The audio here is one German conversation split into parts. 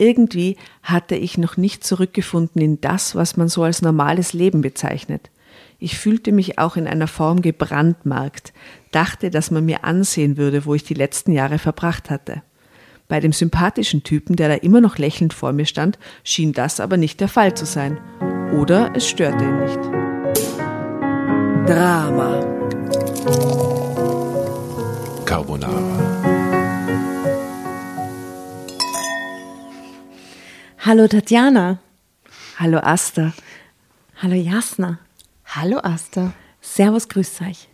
Irgendwie hatte ich noch nicht zurückgefunden in das, was man so als normales Leben bezeichnet. Ich fühlte mich auch in einer Form gebrandmarkt, dachte, dass man mir ansehen würde, wo ich die letzten Jahre verbracht hatte. Bei dem sympathischen Typen, der da immer noch lächelnd vor mir stand, schien das aber nicht der Fall zu sein. Oder es störte ihn nicht. Drama. Carbonara. Hallo Tatjana. Hallo Asta. Hallo Jasna. Hallo Asta. Servus, grüßt euch.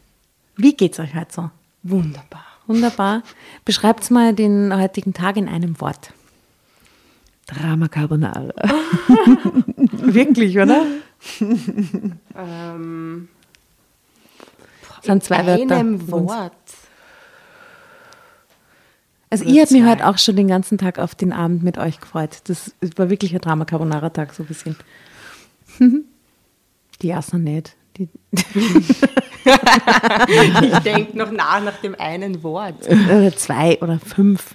Wie geht's euch heute so? Wunderbar. Wunderbar. Beschreibt mal den heutigen Tag in einem Wort. Drama Carbonara. Wirklich, oder? Ähm, sind zwei in Wörter. einem. Wort. Also ich habe mich heute auch schon den ganzen Tag auf den Abend mit euch gefreut. Das war wirklich ein Drama Carbonara Tag so ein bisschen. Die Jasna nicht. Die, Ich denke noch nach nach dem einen Wort. oder zwei oder fünf.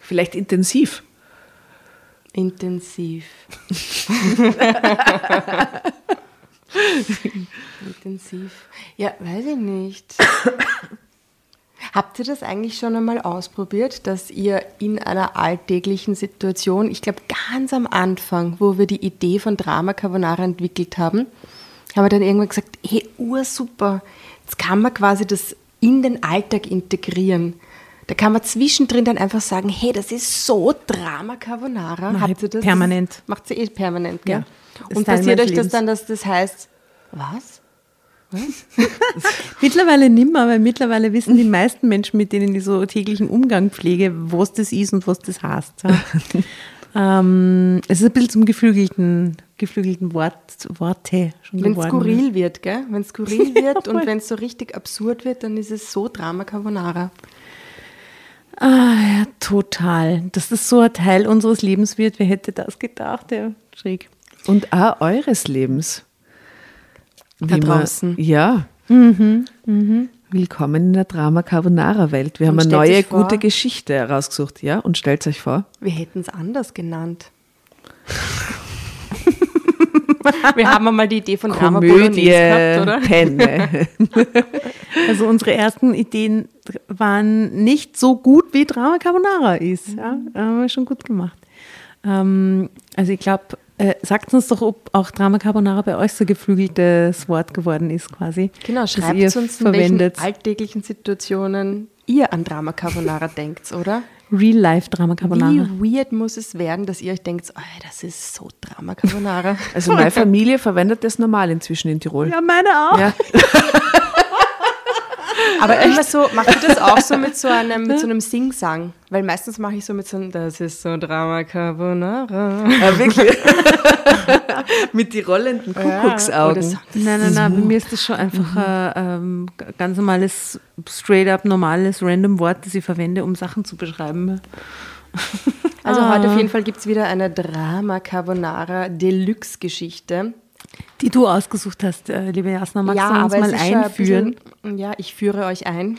Vielleicht intensiv. Intensiv. Intensiv. Ja, weiß ich nicht. Habt ihr das eigentlich schon einmal ausprobiert, dass ihr in einer alltäglichen Situation, ich glaube ganz am Anfang, wo wir die Idee von Drama Carbonara entwickelt haben, haben wir dann irgendwann gesagt, hey, ursuper, jetzt kann man quasi das in den Alltag integrieren. Da kann man zwischendrin dann einfach sagen, hey, das ist so Drama Carbonara. Mach Habt ihr das? permanent. Das macht sie eh permanent, gell? Ja, Und passiert euch das Lebens. dann, dass das heißt, was? Mittlerweile nimmer, weil mittlerweile wissen die meisten Menschen, mit denen ich so täglichen Umgang pflege, was das ist und was das heißt. Ja. ähm, es ist ein bisschen zum geflügelten, geflügelten Wort, Worte schon Wenn es skurril wird, gell? Wenn es skurril wird und wenn es so richtig absurd wird, dann ist es so Drama Carbonara. Ah, ja, total. Dass das so ein Teil unseres Lebens wird, wer hätte das gedacht? Ja, schräg. Und auch eures Lebens. Da Wie man- draußen. ja. Willkommen in der Drama Carbonara Welt. Wir Und haben eine neue vor- gute Geschichte herausgesucht, ja? Und stellt euch vor. Wir hätten es anders genannt. Wir haben einmal die Idee von Drama Komödie, Bolognese gehabt, oder? Penne. Also unsere ersten Ideen waren nicht so gut, wie Drama Carbonara ist. Ja, haben wir schon gut gemacht. Ähm, also ich glaube, äh, sagt uns doch, ob auch Drama Carbonara bei euch so geflügeltes Wort geworden ist quasi. Genau, schreibt uns, in welchen verwendet. alltäglichen Situationen ihr an Drama Carbonara denkt, oder? Real Life Drama Carbonara. Wie weird muss es werden, dass ihr euch denkt, oh, das ist so Drama Carbonara. Also meine Familie verwendet das normal inzwischen in Tirol. Ja, meine auch. Ja. Aber immer so, macht ihr das auch so mit so einem, mit so einem Sing-Sang? Weil meistens mache ich so mit so einem, das ist so Drama Carbonara. Ja, wirklich. Mit die rollenden Kuckucksaugen. so. Nein, nein, nein, bei mir ist das schon einfach ein ähm, ganz normales, straight up normales, random Wort, das ich verwende, um Sachen zu beschreiben. Also heute Ah. auf jeden Fall gibt es wieder eine Drama Carbonara Deluxe-Geschichte. Die du ausgesucht hast, äh, liebe Jasna, magst du uns mal einführen? bisschen- ja, ich führe euch ein.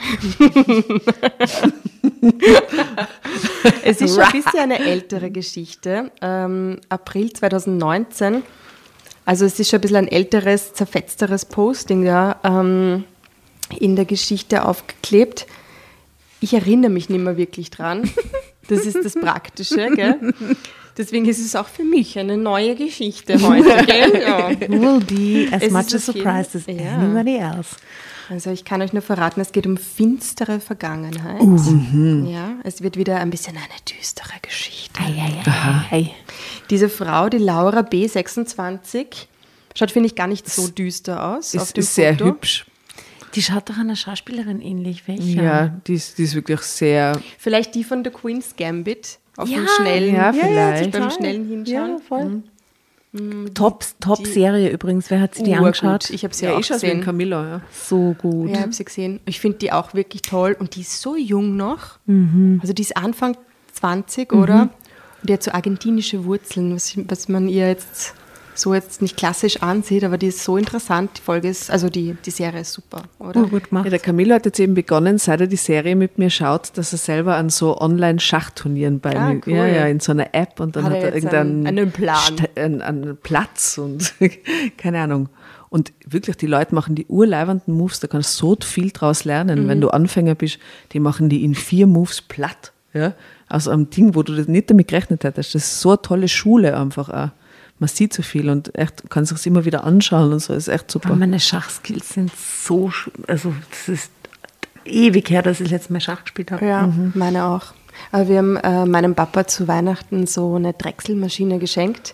es ist schon ein bisschen eine ältere Geschichte. Ähm, April 2019. Also es ist schon ein bisschen ein älteres, zerfetzteres Posting ja, ähm, in der Geschichte aufgeklebt. Ich erinnere mich nicht mehr wirklich dran. Das ist das Praktische, gell? Deswegen ist es auch für mich eine neue Geschichte heute, gell? Ja. Will be as Es much a surprise as Ja. anybody else. Also ich kann euch nur verraten, es geht um finstere Vergangenheit. Ja, es wird wieder ein bisschen eine düstere Geschichte. Hey. Diese Frau, die Laura B26, schaut, finde ich, gar nicht so düster aus. auf Ist, dem ist sehr Foto. hübsch. Die schaut doch einer Schauspielerin ähnlich. Welcher? Ja, die ist, die ist wirklich sehr. Vielleicht die von The Queen's Gambit. Auf Ja, dem schnellen, ja, vielleicht. beim schnellen Hinschauen. Ja, voll. Top, top Serie übrigens. Wer hat sie die angeschaut? Ich habe sie Ja, auch ich schaue wie ein gesehen. Camilla, ja. So gut. Ja, ich habe sie gesehen. Ich finde die auch wirklich toll. Und die ist so jung noch. Mhm. Also die ist Anfang 20, oder? Und die hat so argentinische Wurzeln, was, was man ihr jetzt so jetzt nicht klassisch ansieht, aber die ist so interessant. Die Folge ist, also die, die Serie ist super, oder? Oh, gut gemacht. Ja, der Camilo hat jetzt eben begonnen, seit er die Serie mit mir schaut, dass er selber an so Online-Schachturnieren bei Ah, mir, cool. ja, ja, in so einer App und dann Hat hat, er er irgendeinen einen- Plan. St- einen, einen Platz und keine Ahnung. Und wirklich, die Leute machen die urleibernden Moves, da kannst du so viel draus lernen. Mhm. Wenn du Anfänger bist, die machen die in vier Moves platt. Ja? Aus einem Ding, wo du das nicht damit gerechnet hättest. Das ist so eine tolle Schule einfach auch. Man sieht so viel und echt, kann sich immer wieder anschauen und so, ist echt super. Aber meine Schachskills sind so, also das ist ewig her, dass ich das letzte Mal Schach gespielt habe. Ja, meine auch. Aber wir haben äh, meinem Papa zu Weihnachten so eine Drechselmaschine geschenkt.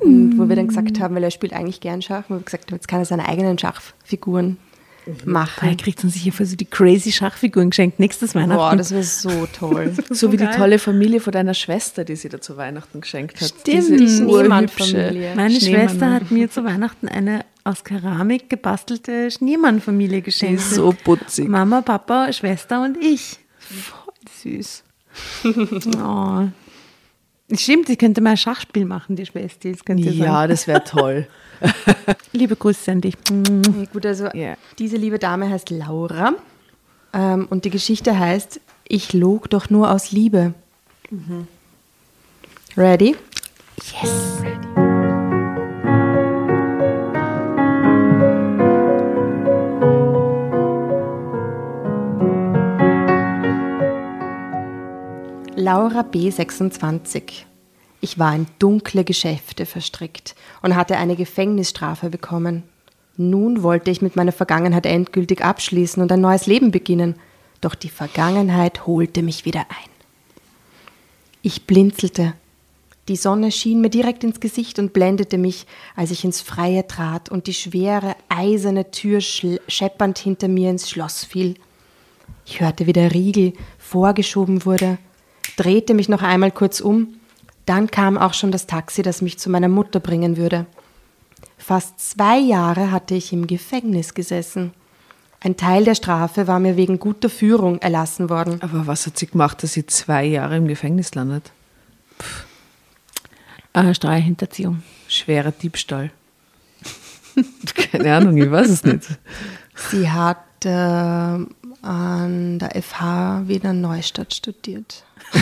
Und wo wir dann gesagt haben, weil er spielt eigentlich gern Schach, wo wir gesagt haben, jetzt kann er seine eigenen Schachfiguren Er machen. kriegt uns sicher für so die crazy Schachfiguren geschenkt nächstes Weihnachten. Boah, das wäre so toll. So wie die tolle Familie von deiner Schwester, die sie da zu Weihnachten geschenkt hat. Stimmt. Diese Die urhübsche Schneemann-Familie. Meine Schneemann. Schwester hat mir zu Weihnachten eine aus Keramik gebastelte Schneemann-Familie Die geschenkt. ist so putzig. Mama, Papa, Schwester und ich. Voll süß. oh. Stimmt, ich könnte mal ein Schachspiel machen, die Schwester. Das könnte Ja, sein. das wäre toll. Liebe Grüße an dich. Ja, Gut, also Ja. diese liebe Dame heißt Laura ähm, und die Geschichte heißt, ich log doch nur aus Liebe. Ready? Yes. Laura B. 26. Ich war in dunkle Geschäfte verstrickt und hatte eine Gefängnisstrafe bekommen. Nun wollte ich mit meiner Vergangenheit endgültig abschließen und ein neues Leben beginnen, doch die Vergangenheit holte mich wieder ein. Ich blinzelte. Die Sonne schien mir direkt ins Gesicht und blendete mich, als ich ins Freie trat und die schwere, eiserne Tür scheppernd hinter mir ins Schloss fiel. Ich hörte, wie der Riegel vorgeschoben wurde, drehte mich noch einmal kurz um, dann kam auch schon das Taxi, das mich zu meiner Mutter bringen würde. Fast zwei Jahre hatte ich im Gefängnis gesessen. Ein Teil der Strafe war mir wegen guter Führung erlassen worden. Aber was hat sie gemacht, dass sie zwei Jahre im Gefängnis landet? Äh, Steuerhinterziehung. Schwerer Diebstahl. Keine Ahnung, ich weiß es nicht. Sie hat äh, an der FH Wiener Neustadt studiert.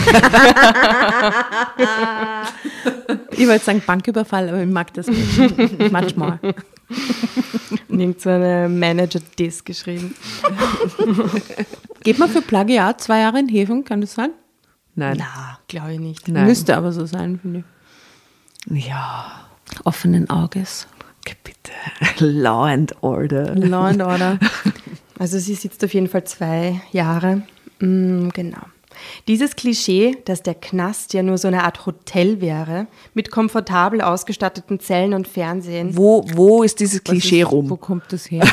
Ich wollte sagen Banküberfall, aber ich mag das nicht. manchmal. Irgend so eine Manager-Diss geschrieben. Geht man für Plagiat zwei Jahre in Häfen, kann das sein? Nein. Na, glaube ich nicht. Nein. Müsste aber so sein, finde Ja, ich. Offenen Auges. bitte. Law and Order. Law and Order. Also sie sitzt auf jeden Fall zwei Jahre. Mm, genau. Dieses Klischee, dass der Knast ja nur so eine Art Hotel wäre, mit komfortabel ausgestatteten Zellen und Fernsehen. Wo, wo ist dieses Klischee ist- Wo rum? kommt das her?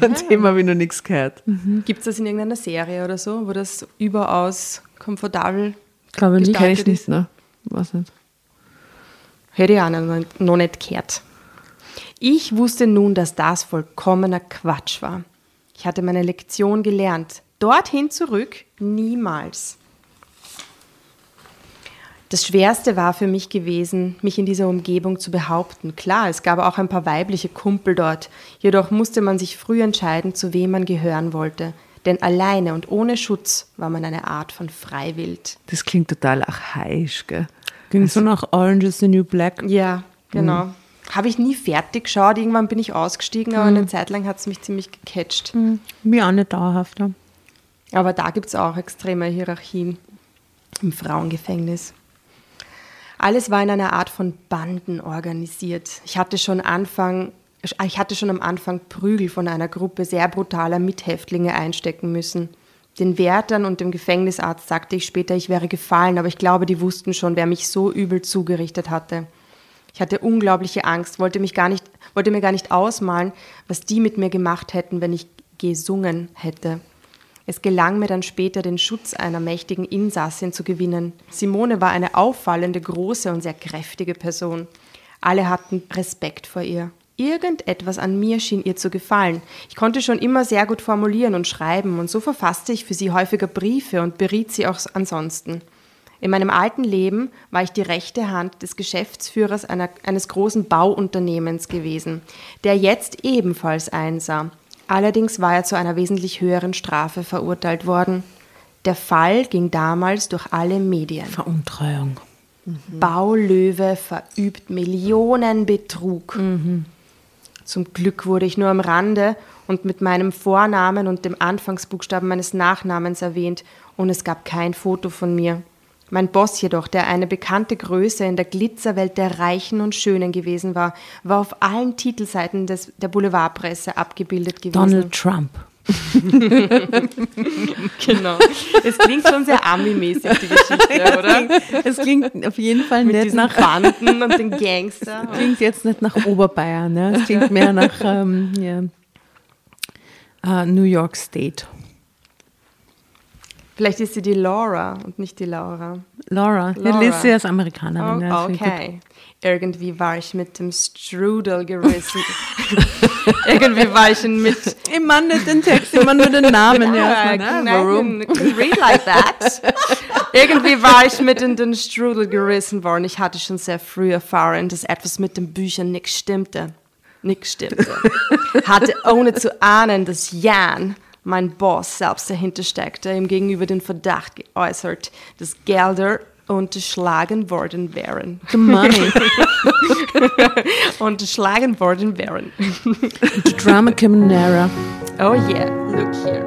Von dem habe ich noch nichts gehört. Gibt es das in irgendeiner Serie oder so, wo das überaus komfortabel Glaube nicht. Kenn ich nicht, ne? Was nicht. Hätte ich auch noch, noch nicht gehört. Ich wusste nun, dass das vollkommener Quatsch war. Ich hatte meine Lektion gelernt. Dorthin zurück niemals. Das Schwerste war für mich gewesen, mich in dieser Umgebung zu behaupten. Klar, es gab auch ein paar weibliche Kumpel dort, jedoch musste man sich früh entscheiden, zu wem man gehören wollte. Denn alleine und ohne Schutz war man eine Art von Freiwild. Das klingt total archaisch, gell? Ging so nach Orange is the New Black. Ja, genau. Habe ich nie fertig geschaut. Irgendwann bin ich ausgestiegen, aber eine Zeit lang hat es mich ziemlich gecatcht. Mir auch nicht dauerhaft. Ja. Aber da gibt es auch extreme Hierarchien im Frauengefängnis. Alles war in einer Art von Banden organisiert. Ich hatte schon Anfang, ich hatte schon am Anfang Prügel von einer Gruppe sehr brutaler Mithäftlinge einstecken müssen. Den Wärtern und dem Gefängnisarzt sagte ich später, ich wäre gefallen, aber ich glaube, die wussten schon, wer mich so übel zugerichtet hatte. Ich hatte unglaubliche Angst, wollte, mich gar nicht, wollte mir gar nicht ausmalen, was die mit mir gemacht hätten, wenn ich gesungen hätte. Es gelang mir dann später, den Schutz einer mächtigen Insassin zu gewinnen. Simone war eine auffallende, große und sehr kräftige Person. Alle hatten Respekt vor ihr. Irgendetwas an mir schien ihr zu gefallen. Ich konnte schon immer sehr gut formulieren und schreiben, und so verfasste ich für sie häufiger Briefe und beriet sie auch ansonsten. In meinem alten Leben war ich die rechte Hand des Geschäftsführers einer, eines großen Bauunternehmens gewesen, der jetzt ebenfalls einsah. Allerdings war er zu einer wesentlich höheren Strafe verurteilt worden. Der Fall ging damals durch alle Medien. Veruntreuung. Baulöwe verübt Millionenbetrug. Zum Glück wurde ich nur am Rande und mit meinem Vornamen und dem Anfangsbuchstaben meines Nachnamens erwähnt und es gab kein Foto von mir. Mein Boss jedoch, der eine bekannte Größe in der Glitzerwelt der Reichen und Schönen gewesen war, war auf allen Titelseiten des, der Boulevardpresse abgebildet gewesen. Donald Trump. Genau. Es klingt schon sehr Ami-mäßig, die Geschichte, oder? Es klingt auf jeden Fall Mit nicht nach Banden und den Gangster. klingt jetzt nicht nach Oberbayern, ne? Es klingt mehr nach ähm, ja, äh, New York State. Vielleicht ist sie die Laura und nicht die Laura. Laura, Laura. ja, sie ist Amerikanerin. ja, Oh, okay. Irgendwie war ich mit dem Strudel gerissen. Irgendwie war ich mit. Meine nicht den Text, meine nur den Namen. Ja, can, ne? Can read like that. Irgendwie war ich mit in den Strudel gerissen worden. Ich hatte schon sehr früh erfahren, dass etwas mit den Büchern nicht stimmte. Nicht stimmte. Hatte ohne zu ahnen, dass Jan, mein Boss, selbst dahinter steckte, ihm gegenüber den Verdacht geäußert, dass Gelder unterschlagen worden wären. The money, Unterschlagen worden wären. the drama carbonara. Oh yeah, look here.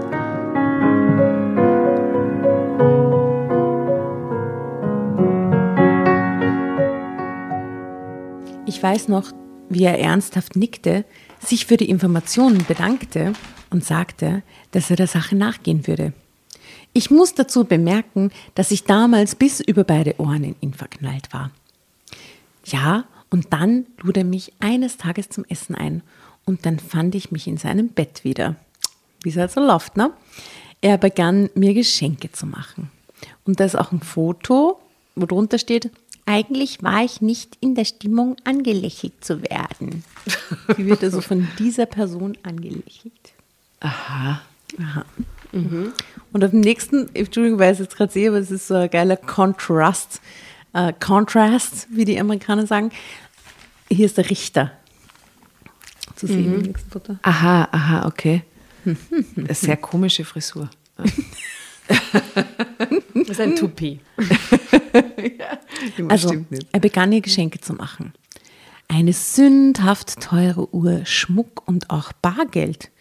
Ich weiß noch, wie er ernsthaft nickte, sich für die Informationen bedankte und sagte, dass er der Sache nachgehen würde. Ich muss dazu bemerken, dass ich damals bis über beide Ohren in ihn verknallt war. Ja, und dann lud er mich eines Tages zum Essen ein und dann fand ich mich in seinem Bett wieder. Wie es halt so läuft, ne? Er begann mir Geschenke zu machen. Und da ist auch ein Foto, wo drunter steht, eigentlich war ich nicht in der Stimmung, angelächelt zu werden. Wie wird er so von dieser Person angelächelt? Aha. Aha. Und auf dem nächsten, Entschuldigung, weil ich es jetzt gerade sehe, aber es ist so ein geiler Contrast, äh, Contrast, wie die Amerikaner sagen. Hier ist der Richter zu sehen im nächsten Foto. Aha, aha, okay. Eine sehr komische Frisur. Das ist ein Tupi. Also, er begann ihr Geschenke zu machen. Eine sündhaft teure Uhr, Schmuck und auch Bargeld.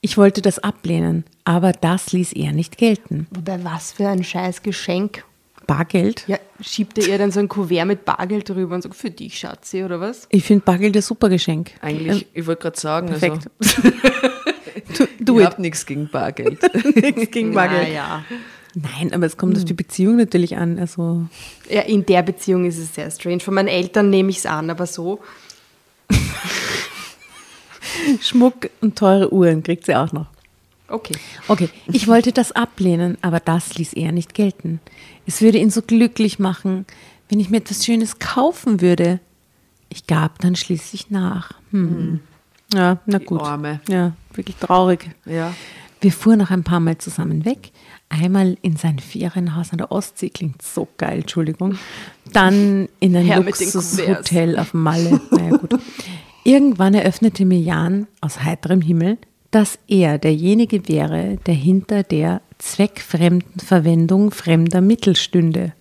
Ich wollte das ablehnen, aber das ließ er nicht gelten. Wobei, was für ein scheiß Geschenk. Bargeld? Ja, schiebt er ihr dann so ein Kuvert mit Bargeld drüber und sagt, für dich, Schatzi, oder was? Ich finde Bargeld ein super Geschenk. Eigentlich, ich wollte gerade sagen, Perfekt. also, Do ich it. habe nichts gegen Bargeld. Nichts gegen Bargeld. ja. Nein, aber es kommt auf die Beziehung natürlich an. Also, ja, in der Beziehung ist es sehr strange. Von meinen Eltern nehme ich es an, aber so. Schmuck und teure Uhren kriegt sie auch noch. Okay. Okay, ich wollte das ablehnen, aber das ließ er nicht gelten. Es würde ihn so glücklich machen, wenn ich mir etwas Schönes kaufen würde. Ich gab dann schließlich nach. Hm. Ja, na gut. Arme. Ja, wirklich traurig. Ja. Wir fuhren noch ein paar Mal zusammen weg. Einmal in sein Ferienhaus an der Ostsee, klingt so geil, Entschuldigung. Dann in ein Luxushotel auf Malle. Naja, gut. Irgendwann eröffnete mir Jan aus heiterem Himmel, dass er derjenige wäre, der hinter der zweckfremden Verwendung fremder Mittel stünde.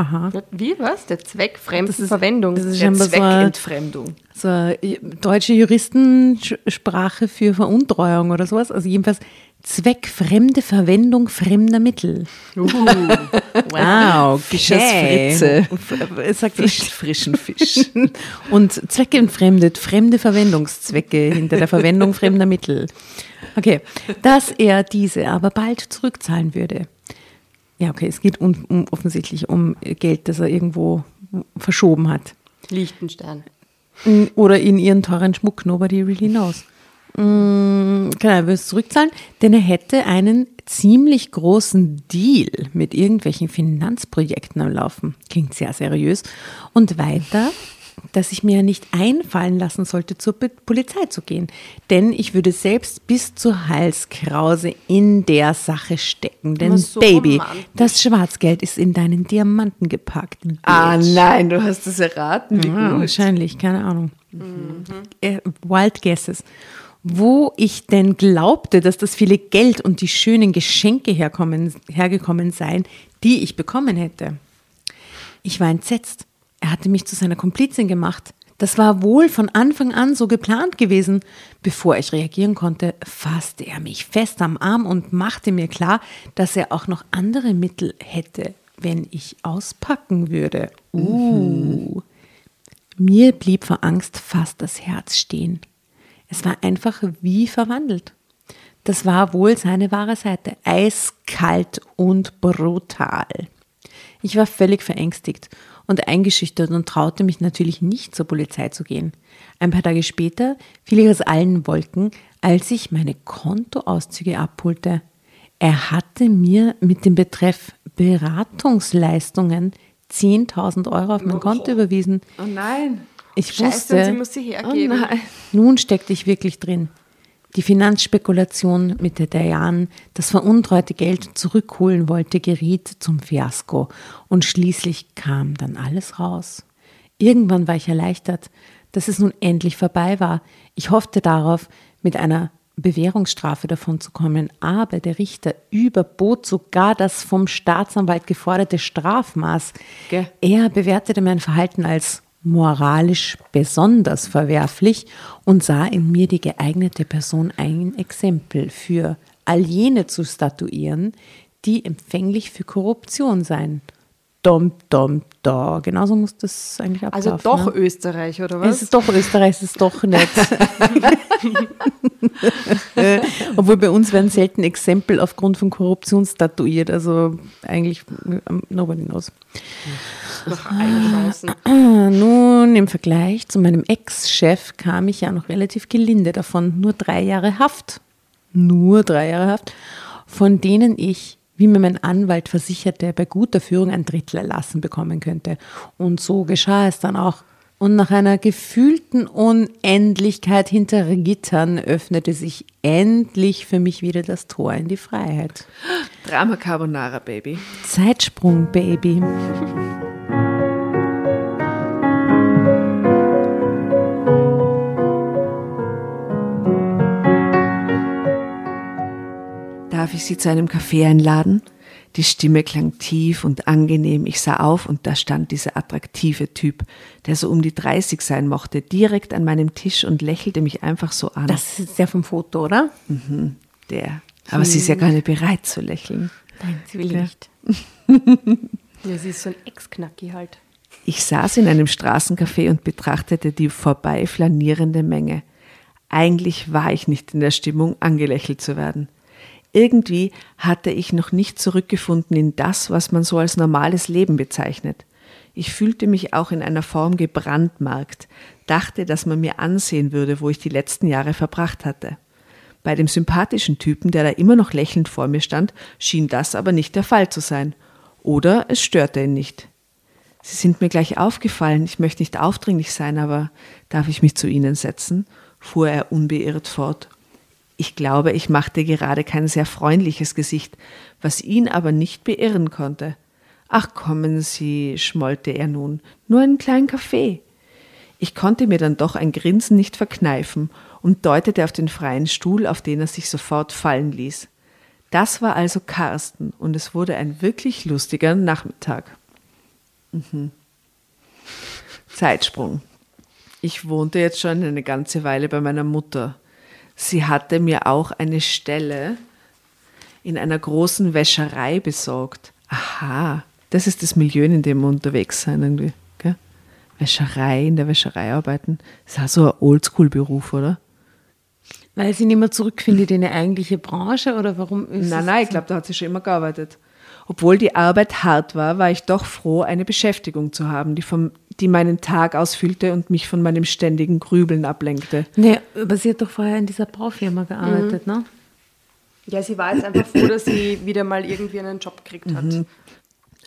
Aha. Wie, was? Der Zweck fremden Verwendung. Das ist Der scheinbar so eine, Zweckentfremdung. so eine deutsche Juristensprache für Veruntreuung oder sowas. Also jedenfalls zweckfremde Verwendung fremder Mittel. Wow, Fischers Fritze. Es sagt Fisch, frischen Fisch. und zweckentfremdet fremde Verwendungszwecke hinter der Verwendung fremder Mittel. Okay, dass er diese aber bald zurückzahlen würde. Ja, okay, es geht um, um, offensichtlich um Geld, das er irgendwo verschoben hat. Liechtenstein. Oder in ihren teuren Schmuck, nobody really knows. Mm, Genau, er will es zurückzahlen, denn er hätte einen ziemlich großen Deal mit irgendwelchen Finanzprojekten am Laufen. Klingt sehr seriös. Und weiter dass ich mir nicht einfallen lassen sollte, zur Polizei zu gehen. Denn ich würde selbst bis zur Halskrause in der Sache stecken. Denn so Baby, romantisch. das Schwarzgeld ist in deinen Diamanten gepackt. Ah Bitch. nein, du hast es erraten. Ja, gut. wahrscheinlich, keine Ahnung. Äh, Wild Guesses. Wo ich denn glaubte, dass das viele Geld und die schönen Geschenke herkommen, hergekommen seien, die ich bekommen hätte. Ich war entsetzt. Er hatte mich zu seiner Komplizin gemacht. Das war wohl von Anfang an so geplant gewesen. Bevor ich reagieren konnte, fasste er mich fest am Arm und machte mir klar, dass er auch noch andere Mittel hätte, wenn ich auspacken würde. Uh. Mir blieb vor Angst fast das Herz stehen. Es war einfach wie verwandelt. Das war wohl seine wahre Seite. Eiskalt und brutal. Ich war völlig verängstigt und eingeschüchtert und traute mich natürlich nicht zur Polizei zu gehen. Ein paar Tage später fiel ich aus allen Wolken, als ich meine Kontoauszüge abholte. Er hatte mir mit dem Betreff Beratungsleistungen 10.000 Euro auf mein Konto überwiesen. Oh nein. Ich Scheiße, wusste, sie muss sie hergeben. Oh nein. nun steckte ich wirklich drin. Die Finanzspekulation, mit der Diane das veruntreute Geld zurückholen wollte, geriet zum Fiasko. Und schließlich kam dann alles raus. Irgendwann war ich erleichtert, dass es nun endlich vorbei war. Ich hoffte darauf, mit einer Bewährungsstrafe davon zu kommen, aber der Richter überbot sogar das vom Staatsanwalt geforderte Strafmaß. Gell. Er bewertete mein Verhalten als moralisch besonders verwerflich und sah in mir die geeignete Person ein Exempel für all jene zu statuieren, die empfänglich für Korruption seien. Dom, dom, da. Genauso muss das eigentlich ablaufen. Also doch ne? Österreich, oder Es was? ist doch Österreich, es ist doch nett. Äh, Obwohl bei uns werden selten Exempel aufgrund von Korruption statuiert. Also eigentlich ähm, nobody knows. Noch eine. Ah, Nun, im Vergleich zu meinem Ex-Chef kam ich ja noch relativ gelinde davon. Nur drei Jahre Haft. Nur drei Jahre Haft, von denen ich, wie mir mein Anwalt versicherte, bei guter Führung ein Drittel erlassen bekommen könnte. Und so geschah es dann auch. Und nach einer gefühlten Unendlichkeit hinter Gittern öffnete sich endlich für mich wieder das Tor in die Freiheit. Drama Carbonara, Baby. Zeitsprung, Baby. Darf ich Sie zu einem Kaffee einladen? Die Stimme klang tief und angenehm. Ich sah auf und da stand dieser attraktive Typ, der so um die 30 sein mochte, direkt an meinem Tisch und lächelte mich einfach so an. Das ist ja vom Foto, oder? der. Aber sie ist ja gar nicht bereit zu lächeln. Nein, sie will nicht. Ja, sie ist so ein Ex-Knacki halt. Ich saß in einem Straßencafé und betrachtete die vorbei flanierende Menge. Eigentlich war ich nicht in der Stimmung, angelächelt zu werden. Irgendwie hatte ich noch nicht zurückgefunden in das, was man so als normales Leben bezeichnet. Ich fühlte mich auch in einer Form gebrandmarkt, dachte, dass man mir ansehen würde, wo ich die letzten Jahre verbracht hatte. Bei dem sympathischen Typen, der da immer noch lächelnd vor mir stand, schien das aber nicht der Fall zu sein. Oder es störte ihn nicht. Sie sind mir gleich aufgefallen, ich möchte nicht aufdringlich sein, aber darf ich mich zu Ihnen setzen? fuhr er unbeirrt fort. Ich glaube, ich machte gerade kein sehr freundliches Gesicht, was ihn aber nicht beirren konnte. Ach kommen Sie, schmollte er nun, nur einen kleinen Kaffee. Ich konnte mir dann doch ein Grinsen nicht verkneifen und deutete auf den freien Stuhl, auf den er sich sofort fallen ließ. Das war also Carsten und es wurde ein wirklich lustiger Nachmittag. Mhm. Zeitsprung. Ich wohnte jetzt schon eine ganze Weile bei meiner Mutter. Sie hatte mir auch eine Stelle in einer großen Wäscherei besorgt. Aha, das ist das Milieu, in dem wir unterwegs sein irgendwie. Gell? Wäscherei, in der Wäscherei arbeiten. Das ist auch so ein Oldschool-Beruf, oder? Weil sie nicht mehr zurückfindet in eine eigentliche Branche oder warum ist Nein, nein, ich glaube, da hat sie schon immer gearbeitet. Obwohl die Arbeit hart war, war ich doch froh, eine Beschäftigung zu haben, die, vom, die meinen Tag ausfüllte und mich von meinem ständigen Grübeln ablenkte. Nee, aber sie hat doch vorher in dieser Baufirma gearbeitet, ne? Ja, sie war jetzt einfach froh, dass sie wieder mal irgendwie einen Job gekriegt hat.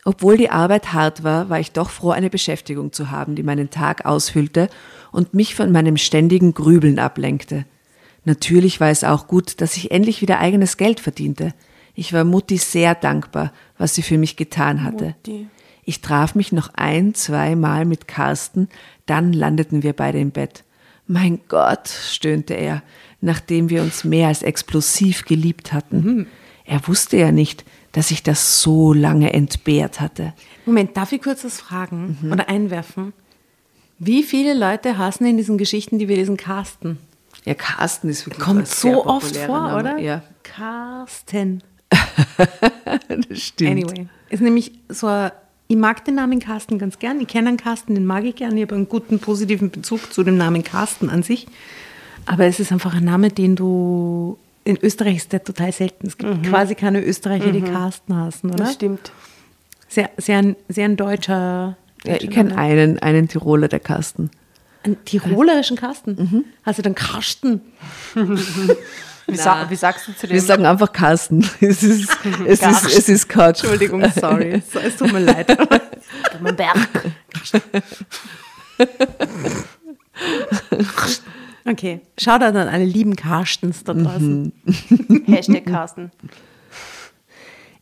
Obwohl die Arbeit hart war, war ich doch froh, eine Beschäftigung zu haben, die meinen Tag ausfüllte und mich von meinem ständigen Grübeln ablenkte. Natürlich war es auch gut, dass ich endlich wieder eigenes Geld verdiente. Ich war Mutti sehr dankbar, was sie für mich getan hatte. Mutti. Ich traf mich noch ein, zwei Mal mit Carsten, dann landeten wir beide im Bett. Mein Gott, stöhnte er, nachdem wir uns mehr als explosiv geliebt hatten. Er wusste ja nicht, dass ich das so lange entbehrt hatte. Moment, darf ich kurz was fragen oder einwerfen? Wie viele Leute hassen in diesen Geschichten, die wir lesen, Carsten? Ja, Carsten ist wirklich Kommt so oft vor, Name. oder? Ja, Carsten. das stimmt. Anyway. Ist nämlich so ein, ich mag den Namen Carsten ganz gern. Ich kenne einen Carsten, den mag ich gern. Ich habe einen guten, positiven Bezug zu dem Namen Carsten an sich. Aber es ist einfach ein Name, den du. In Österreich ist der total selten. Es gibt quasi keine Österreicher, die Carsten heißen, oder? Das stimmt. Sehr, sehr, ein, sehr ein deutscher. Ja, ich kenne einen, einen Tiroler, der Carsten. Einen tirolerischen Carsten. Also dann Karsten. Wie, sa wie sagst du zu dem? Wir sagen einfach Carsten. Es ist, es ist, es ist Couch. Entschuldigung, sorry. So, es tut mir leid. mein Berg. Okay. Shoutout an alle lieben Karstens da draußen. Hashtag Carsten.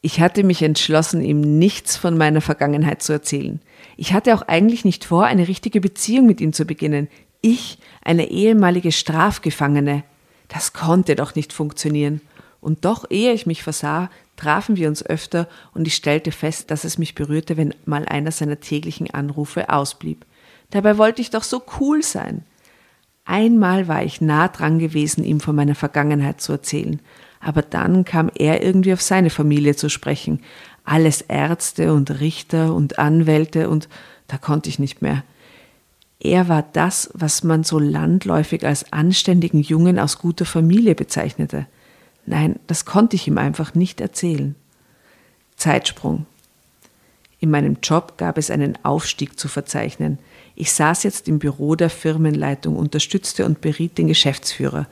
Ich hatte mich entschlossen, ihm nichts von meiner Vergangenheit zu erzählen. Ich hatte auch eigentlich nicht vor, eine richtige Beziehung mit ihm zu beginnen. Ich, eine ehemalige Strafgefangene. Das konnte doch nicht funktionieren. Und doch, ehe ich mich versah, trafen wir uns öfter und ich stellte fest, dass es mich berührte, wenn mal einer seiner täglichen Anrufe ausblieb. Dabei wollte ich doch so cool sein. Einmal war ich nah dran gewesen, ihm von meiner Vergangenheit zu erzählen. Aber dann kam er irgendwie auf seine Familie zu sprechen. Alles Ärzte und Richter und Anwälte und da konnte ich nicht mehr. Er war das, was man so landläufig als anständigen Jungen aus guter Familie bezeichnete. Nein, das konnte ich ihm einfach nicht erzählen. Zeitsprung. In meinem Job gab es einen Aufstieg zu verzeichnen. Ich saß jetzt im Büro der Firmenleitung, unterstützte und beriet den Geschäftsführer.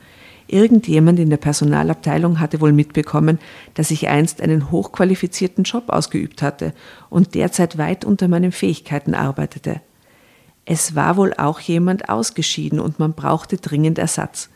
Irgendjemand in der Personalabteilung hatte wohl mitbekommen, dass ich einst einen hochqualifizierten Job ausgeübt hatte und derzeit weit unter meinen Fähigkeiten arbeitete. Es war wohl auch jemand ausgeschieden und man brauchte dringend Ersatz.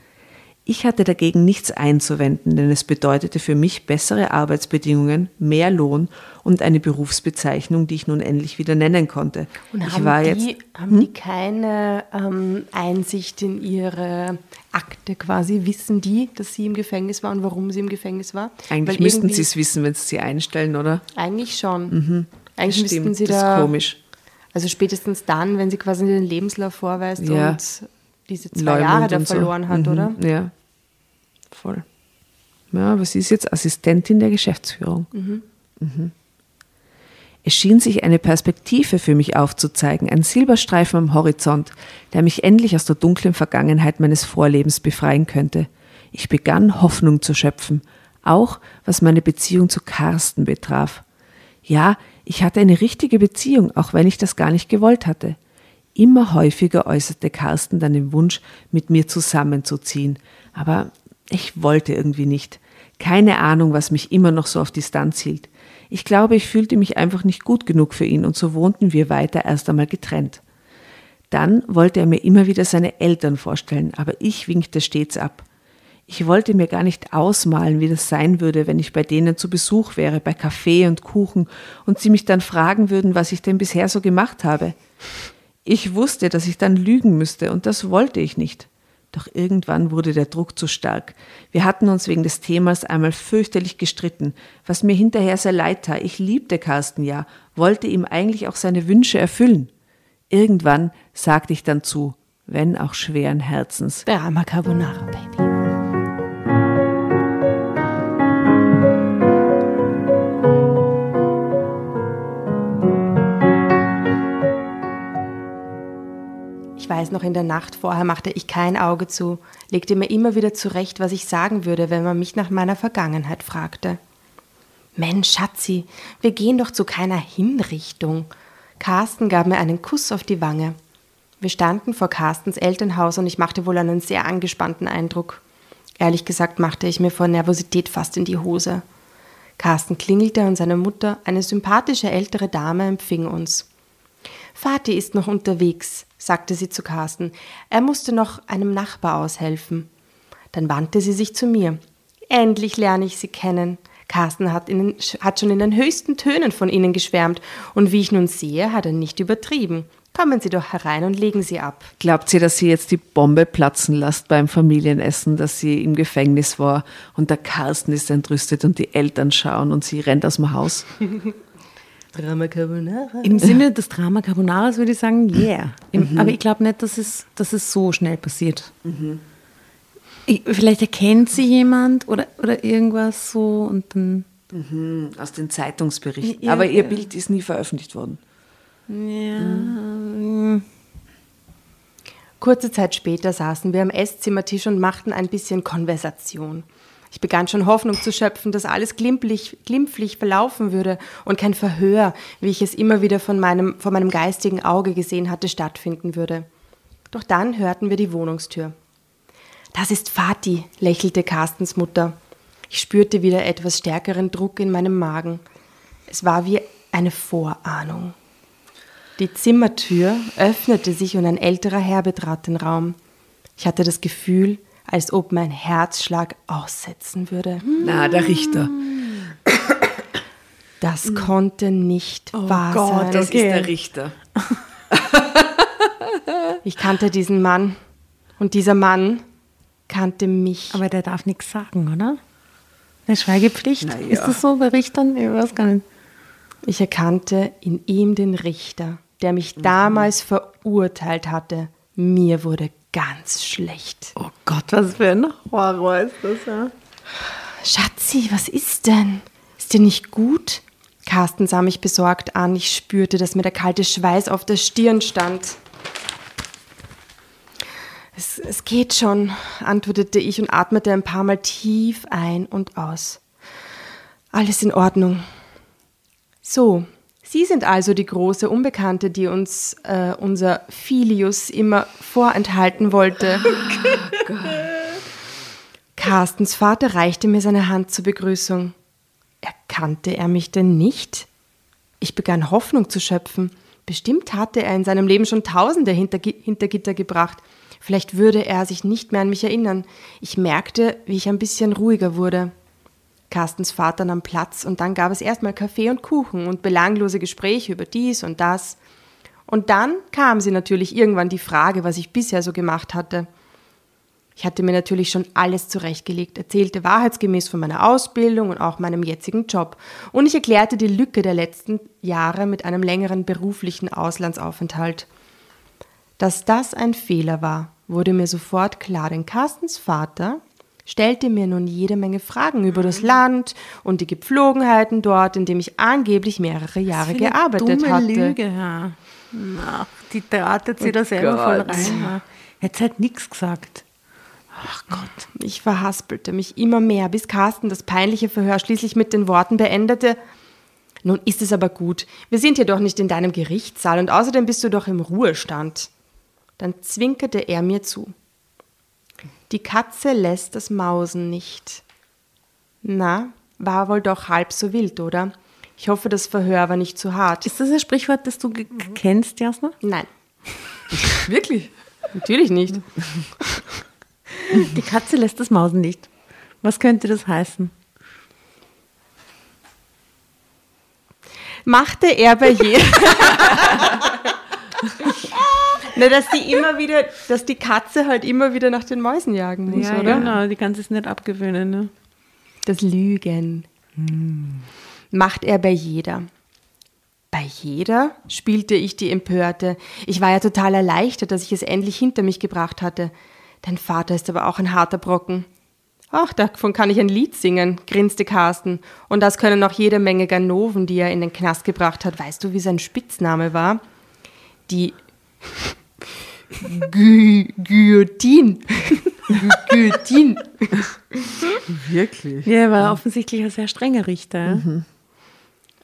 Ich hatte dagegen nichts einzuwenden, denn es bedeutete für mich bessere Arbeitsbedingungen, mehr Lohn und eine Berufsbezeichnung, die ich nun endlich wieder nennen konnte. Und ich haben, war die, jetzt Hm? haben die keine ähm, Einsicht in ihre Akte quasi? Wissen die, dass sie im Gefängnis war und warum sie im Gefängnis war? eigentlich Weil müssten sie es wissen, wenn sie sie einstellen, oder? Eigentlich schon. Eigentlich müssten Stimmt, sie das da. ist komisch. Also spätestens dann, wenn sie quasi den Lebenslauf vorweist Ja. und diese zwei Leumund Jahre da und so. verloren hat, Mhm, oder? Ja, voll. Ja, aber sie ist jetzt Assistentin der Geschäftsführung. Mhm. Es schien sich eine Perspektive für mich aufzuzeigen, ein Silberstreifen am Horizont, der mich endlich aus der dunklen Vergangenheit meines Vorlebens befreien könnte. Ich begann Hoffnung zu schöpfen, auch was meine Beziehung zu Carsten betraf. Ja, ich hatte eine richtige Beziehung, auch wenn ich das gar nicht gewollt hatte. Immer häufiger äußerte Carsten dann den Wunsch, mit mir zusammenzuziehen, aber ich wollte irgendwie nicht. Keine Ahnung, was mich immer noch so auf Distanz hielt. Ich glaube, ich fühlte mich einfach nicht gut genug für ihn und so wohnten wir weiter erst einmal getrennt. Dann wollte er mir immer wieder seine Eltern vorstellen, aber ich winkte stets ab. Ich wollte mir gar nicht ausmalen, wie das sein würde, wenn ich bei denen zu Besuch wäre, bei Kaffee und Kuchen, und sie mich dann fragen würden, was ich denn bisher so gemacht habe. Ich wusste, dass ich dann lügen müsste, und das wollte ich nicht. Doch irgendwann wurde der Druck zu stark. Wir hatten uns wegen des Themas einmal fürchterlich gestritten, was mir hinterher sehr leid tat. Ich liebte Carsten ja, wollte ihm eigentlich auch seine Wünsche erfüllen. Irgendwann sagte ich dann zu, wenn auch schweren Herzens. Drama Carbonara, Baby. Ich weiß noch, in der Nacht vorher machte ich kein Auge zu, legte mir immer wieder zurecht, was ich sagen würde, wenn man mich nach meiner Vergangenheit fragte. Mensch, Schatzi, wir gehen doch zu keiner Hinrichtung. Carsten gab mir einen Kuss auf die Wange. Wir standen vor Carstens Elternhaus und ich machte wohl einen sehr angespannten Eindruck. Ehrlich gesagt machte ich mir vor Nervosität fast in die Hose. Carsten klingelte und seine Mutter, eine sympathische ältere Dame, empfing uns. Vati ist noch unterwegs, sagte sie zu Carsten. Er musste noch einem Nachbar aushelfen. Dann wandte sie sich zu mir. Endlich lerne ich Sie kennen. Carsten hat, Ihnen, hat schon in den höchsten Tönen von Ihnen geschwärmt, und wie ich nun sehe, hat er nicht übertrieben. Kommen Sie doch herein und legen Sie ab. Glaubt sie, dass sie jetzt die Bombe platzen lässt beim Familienessen, dass sie im Gefängnis war und der Carsten ist entrüstet und die Eltern schauen und sie rennt aus dem Haus? Drama Carbonara. Im Sinne des Drama Carbonaras würde ich sagen, yeah. Im, Aber ich glaube nicht, dass es, dass es so schnell passiert. Ich, vielleicht erkennt sie jemand oder, oder irgendwas so und dann. Aus den Zeitungsberichten. Ja, Aber ihr ja. Bild ist nie veröffentlicht worden. Ja. Kurze Zeit später saßen wir am Esszimmertisch und machten ein bisschen Konversation. Ich begann schon Hoffnung zu schöpfen, dass alles glimpflich, glimpflich verlaufen würde und kein Verhör, wie ich es immer wieder von meinem, vor meinem geistigen Auge gesehen hatte, stattfinden würde. Doch dann hörten wir die Wohnungstür. Das ist Vati, lächelte Carstens Mutter. Ich spürte wieder etwas stärkeren Druck in meinem Magen. Es war wie eine Vorahnung. Die Zimmertür öffnete sich und ein älterer Herr betrat den Raum. Ich hatte das Gefühl, als ob mein Herzschlag aussetzen würde. Na, der Richter. Das konnte nicht wahr Gott, sein. Das Okay. ist der Richter. Ich kannte diesen Mann und dieser Mann kannte mich. Aber der darf nichts sagen, oder? Eine Schweigepflicht? Na ja. Ist das so bei Richtern? Ich weiß gar nicht. Ich erkannte in ihm den Richter, der mich damals verurteilt hatte. Mir wurde ganz schlecht. Oh Gott, was für ein Horror ist das, ja? Schatzi, was ist denn? Ist dir nicht gut? Carsten sah mich besorgt an. Ich spürte, dass mir der kalte Schweiß auf der Stirn stand. Es, es geht schon, antwortete ich und atmete ein paar Mal tief ein und aus. Alles in Ordnung. So, Sie sind also die große Unbekannte, die uns äh, unser Filius immer vorenthalten wollte. Carstens Vater reichte mir seine Hand zur Begrüßung. Erkannte er mich denn nicht? Ich begann Hoffnung zu schöpfen. Bestimmt hatte er in seinem Leben schon Tausende hinter, hinter Gitter gebracht. Vielleicht würde er sich nicht mehr an mich erinnern. Ich merkte, wie ich ein bisschen ruhiger wurde. Carstens Vater nahm Platz und dann gab es erstmal Kaffee und Kuchen und belanglose Gespräche über dies und das. Und dann kam sie natürlich irgendwann die Frage, was ich bisher so gemacht hatte. Ich hatte mir natürlich schon alles zurechtgelegt, erzählte wahrheitsgemäß von meiner Ausbildung und auch meinem jetzigen Job. Und ich erklärte die Lücke der letzten Jahre mit einem längeren beruflichen Auslandsaufenthalt. Dass das ein Fehler war, wurde mir sofort klar, denn Carstens Vater stellte mir nun jede Menge Fragen über das Land und die Gepflogenheiten dort, in dem ich angeblich mehrere Jahre eine gearbeitet dumme hatte. Lüge, ja. Na, die drahtet sie da selber voll Gott. rein. Ja. Jetzt hat nichts gesagt. Ach Gott. Ich verhaspelte mich immer mehr, bis Carsten das peinliche Verhör schließlich mit den Worten beendete. Nun ist es aber gut. Wir sind hier doch nicht in deinem Gerichtssaal und außerdem bist du doch im Ruhestand. Dann zwinkerte er mir zu. Die Katze lässt das Mausen nicht. Na, war wohl doch halb so wild, oder? Ich hoffe, das Verhör war nicht zu hart. Ist das ein Sprichwort, das du ge- kennst, Jasna? Nein, Wirklich? natürlich nicht. Die Katze lässt das Mausen nicht. Was könnte das heißen? machte er bei jedem. Na, dass die immer wieder, dass die Katze halt immer wieder nach den Mäusen jagen muss, oder? genau. Die kann es nicht abgewöhnen. Ne? Das Lügen. Macht er bei jeder. Bei jeder spielte ich die Empörte. Ich war ja total erleichtert, dass ich es endlich hinter mich gebracht hatte. Dein Vater ist aber auch ein harter Brocken. Ach, davon kann ich ein Lied singen, grinste Carsten. Und das können auch jede Menge Ganoven, die er in den Knast gebracht hat. Weißt du, wie sein Spitzname war? Die Gu Guillotine. Guillotine. Wirklich? Ja, er war offensichtlich ein sehr strenger Richter. ja.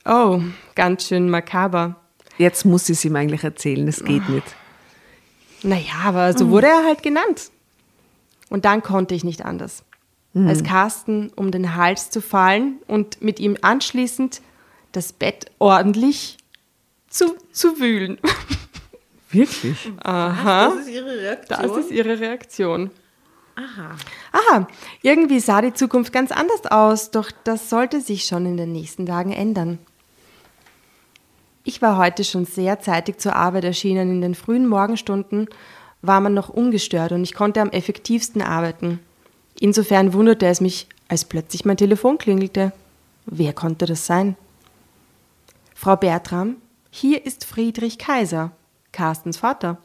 Oh, ganz schön makaber. Jetzt muss ich es ihm eigentlich erzählen, es geht nicht. Naja, aber so wurde er halt genannt. Und dann konnte ich nicht anders. als Carsten um den Hals zu fallen und mit ihm anschließend das Bett ordentlich zu, zu wühlen. Wirklich? Aha. Das ist ihre Reaktion. Das ist ihre Reaktion. Aha. Aha, irgendwie sah die Zukunft ganz anders aus, doch das sollte sich schon in den nächsten Tagen ändern. Ich war heute schon sehr zeitig zur Arbeit erschienen. In den frühen Morgenstunden war man noch ungestört und ich konnte am effektivsten arbeiten. Insofern wunderte es mich, als plötzlich mein Telefon klingelte. Wer konnte das sein? Frau Bertram, hier ist Friedrich Kaiser, Carstens Vater.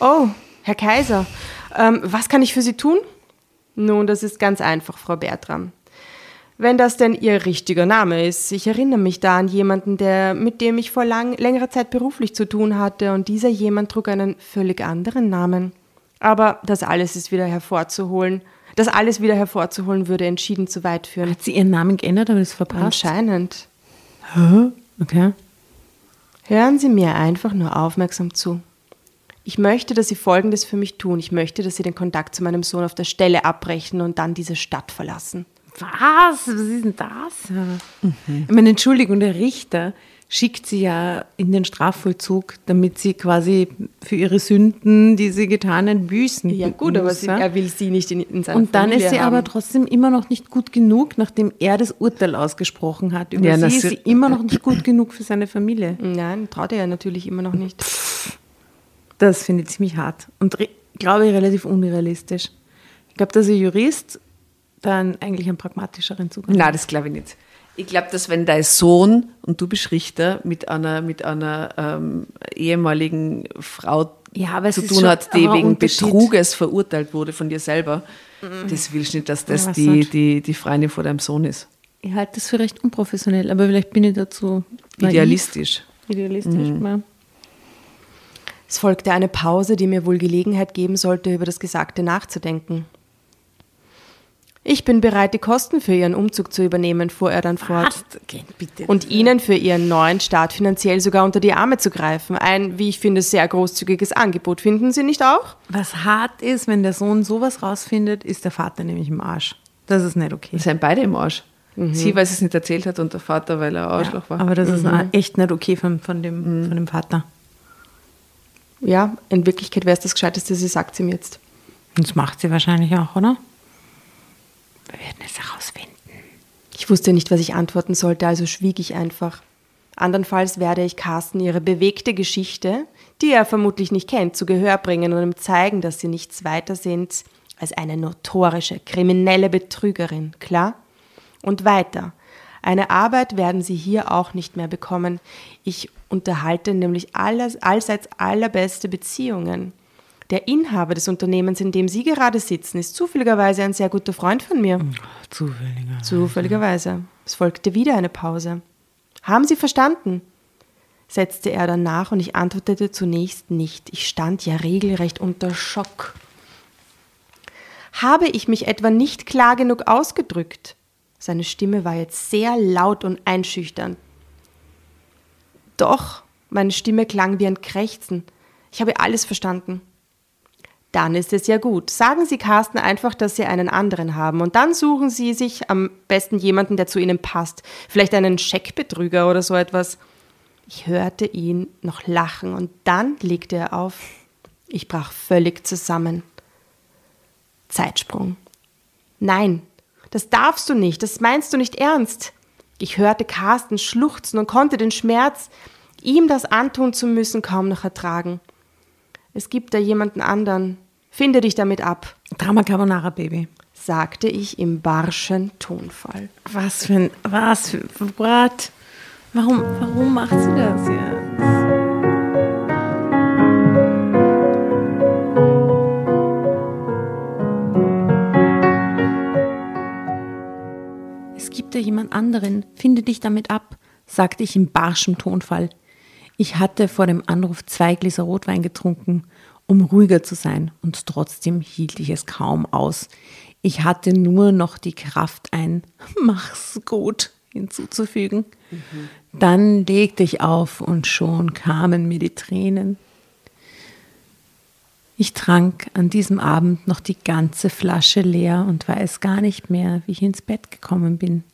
Oh, Herr Kaiser, ähm, was kann ich für Sie tun? Nun, das ist ganz einfach, Frau Bertram. Wenn das denn Ihr richtiger Name ist. Ich erinnere mich da an jemanden, der, mit dem ich vor lang, längerer Zeit beruflich zu tun hatte, und dieser jemand trug einen völlig anderen Namen. Aber das alles ist wieder hervorzuholen. Das alles wieder hervorzuholen würde entschieden zu weit führen. Hat sie ihren Namen geändert, aber das verpasst? Anscheinend. Okay. Hören Sie mir einfach nur aufmerksam zu. Ich möchte, dass Sie Folgendes für mich tun. Ich möchte, dass Sie den Kontakt zu meinem Sohn auf der Stelle abbrechen und dann diese Stadt verlassen. Was? Was ist denn das? Ich meine, Entschuldigung, der Richter schickt sie ja in den Strafvollzug, damit sie quasi für ihre Sünden, die sie getan hat, büßen. Ja gut, aber muss, sie, ja? er will sie nicht in, in seiner Und dann Familie ist sie haben. aber trotzdem immer noch nicht gut genug, nachdem er das Urteil ausgesprochen hat. Über Ja, sie ist sie- immer noch nicht gut genug für seine Familie. Nein, traut er ja natürlich immer noch nicht. Das finde ich ziemlich hart und glaube ich relativ unrealistisch. Ich glaube, dass ein Jurist dann eigentlich einen pragmatischeren Zugang Nein, das glaube ich nicht. Ich glaube, dass wenn dein Sohn und du bist Richter mit einer, mit einer ähm, ehemaligen Frau Ja, zu tun hat, die wegen. Betruges verurteilt wurde von dir selber, das willst du nicht, dass das Ja, die, die, die Freundin vor deinem Sohn ist. Ich halte das für recht unprofessionell, aber vielleicht bin ich dazu naiv. Idealistisch. Idealistisch, ja. Es folgte eine Pause, die mir wohl Gelegenheit geben sollte, über das Gesagte nachzudenken. Ich bin bereit, die Kosten für Ihren Umzug zu übernehmen, fuhr er dann fort. Was? Bitte. Und Ihnen für Ihren neuen Start finanziell sogar unter die Arme zu greifen. Ein, wie ich finde, sehr großzügiges Angebot. Finden Sie nicht auch? Was hart ist, wenn der Sohn sowas rausfindet, ist der Vater nämlich im Arsch. Das ist nicht okay. Wir sind beide im Arsch. Sie, weil sie es nicht erzählt hat und der Vater, weil er Arschloch war. Aber das ist auch echt nicht okay von, von, dem, von dem Vater. Ja, in Wirklichkeit wäre es das Gescheiteste, sie sagt es ihm jetzt. Und das macht sie wahrscheinlich auch, oder? Wir werden es herausfinden. Ich wusste nicht, was ich antworten sollte, also schwieg ich einfach. Andernfalls werde ich Carsten ihre bewegte Geschichte, die er vermutlich nicht kennt, zu Gehör bringen und ihm zeigen, dass sie nichts weiter sind als eine notorische, kriminelle Betrügerin, klar? Und weiter. Eine Arbeit werden sie hier auch nicht mehr bekommen. Ich unterhalte nämlich alles, allseits allerbeste Beziehungen. Der Inhaber des Unternehmens, in dem Sie gerade sitzen, ist zufälligerweise ein sehr guter Freund von mir. Zufälliger. Zufälligerweise. Es folgte wieder eine Pause. Haben Sie verstanden? setzte er dann nach und ich antwortete zunächst nicht. Ich stand ja regelrecht unter Schock. Habe ich mich etwa nicht klar genug ausgedrückt? Seine Stimme war jetzt sehr laut und einschüchternd. Doch, meine Stimme klang wie ein Krächzen. Ich habe alles verstanden. Dann ist es ja gut. Sagen Sie Carsten einfach, dass Sie einen anderen haben und dann suchen Sie sich am besten jemanden, der zu Ihnen passt. Vielleicht einen Scheckbetrüger oder so etwas. Ich hörte ihn noch lachen und dann legte er auf. Ich brach völlig zusammen. Zeitsprung. Nein, das darfst du nicht, das meinst du nicht ernst. Ich hörte Carsten schluchzen und konnte den Schmerz, ihm das antun zu müssen, kaum noch ertragen. Es gibt da jemanden anderen. Finde dich damit ab, Drama Carbonara Baby. sagte ich im barschen Tonfall. Was für ein. Was für. What? Warum, warum macht sie das jetzt? Es gibt ja jemand anderen. Finde dich damit ab, sagte ich im barschen Tonfall. Ich hatte vor dem Anruf zwei Gläser Rotwein getrunken, um ruhiger zu sein, und trotzdem hielt ich es kaum aus. Ich hatte nur noch die Kraft, ein Mach's gut hinzuzufügen. Dann legte ich auf und schon kamen mir die Tränen. Ich trank an diesem Abend noch die ganze Flasche leer und weiß gar nicht mehr, wie ich ins Bett gekommen bin.